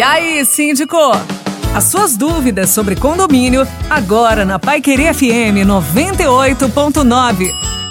E aí, síndico? As suas dúvidas sobre condomínio, agora na Pai Querer FM 98.9.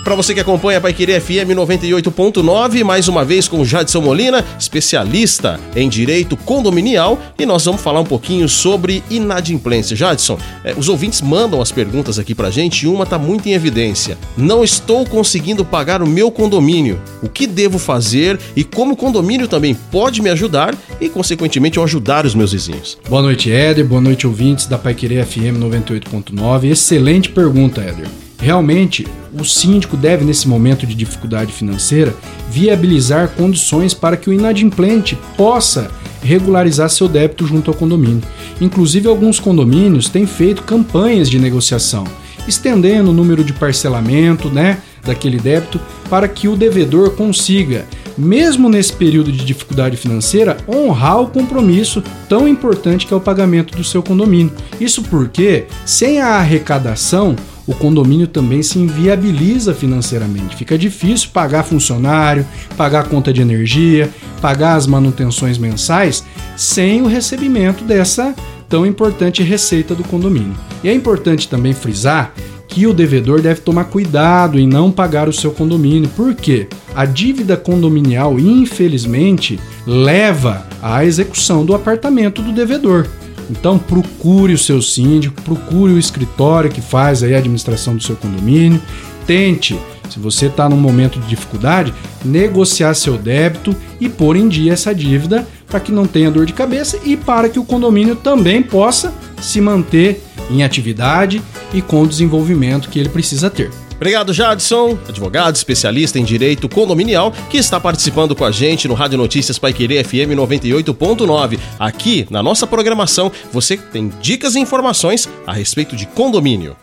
Para você que acompanha a Paiqueria FM 98.9, mais uma vez com Jadson Molina, especialista em direito condominial, e nós vamos falar um pouquinho sobre inadimplência. Jadson, eh, os ouvintes mandam as perguntas aqui pra gente e uma tá muito em evidência. Não estou conseguindo pagar o meu condomínio. O que devo fazer e como o condomínio também pode me ajudar e, consequentemente, eu ajudar os meus vizinhos? Boa noite, Éder. Boa noite, ouvintes da Paiqueria FM 98.9. Excelente pergunta, Éder. Realmente, o síndico deve, nesse momento de dificuldade financeira, viabilizar condições para que o inadimplente possa regularizar seu débito junto ao condomínio. Inclusive, alguns condomínios têm feito campanhas de negociação, estendendo o número de parcelamento né, daquele débito para que o devedor consiga, mesmo nesse período de dificuldade financeira, honrar o compromisso tão importante que é o pagamento do seu condomínio. Isso porque, sem a arrecadação, o condomínio também se inviabiliza financeiramente. Fica difícil pagar funcionário, pagar conta de energia, pagar as manutenções mensais sem o recebimento dessa tão importante receita do condomínio. E é importante também frisar que o devedor deve tomar cuidado em não pagar o seu condomínio, porque a dívida condominial, infelizmente, leva à execução do apartamento do devedor. Então procure o seu síndico, procure o escritório que faz aí a administração do seu condomínio, tente, se você está num momento de dificuldade, negociar seu débito e pôr em dia essa dívida para que não tenha dor de cabeça e para que o condomínio também possa se manter em atividade e com o desenvolvimento que ele precisa ter. Obrigado, Jadson, advogado especialista em direito condominial, que está participando com a gente no Rádio Notícias Pai Querer FM 98.9. Aqui na nossa programação você tem dicas e informações a respeito de condomínio.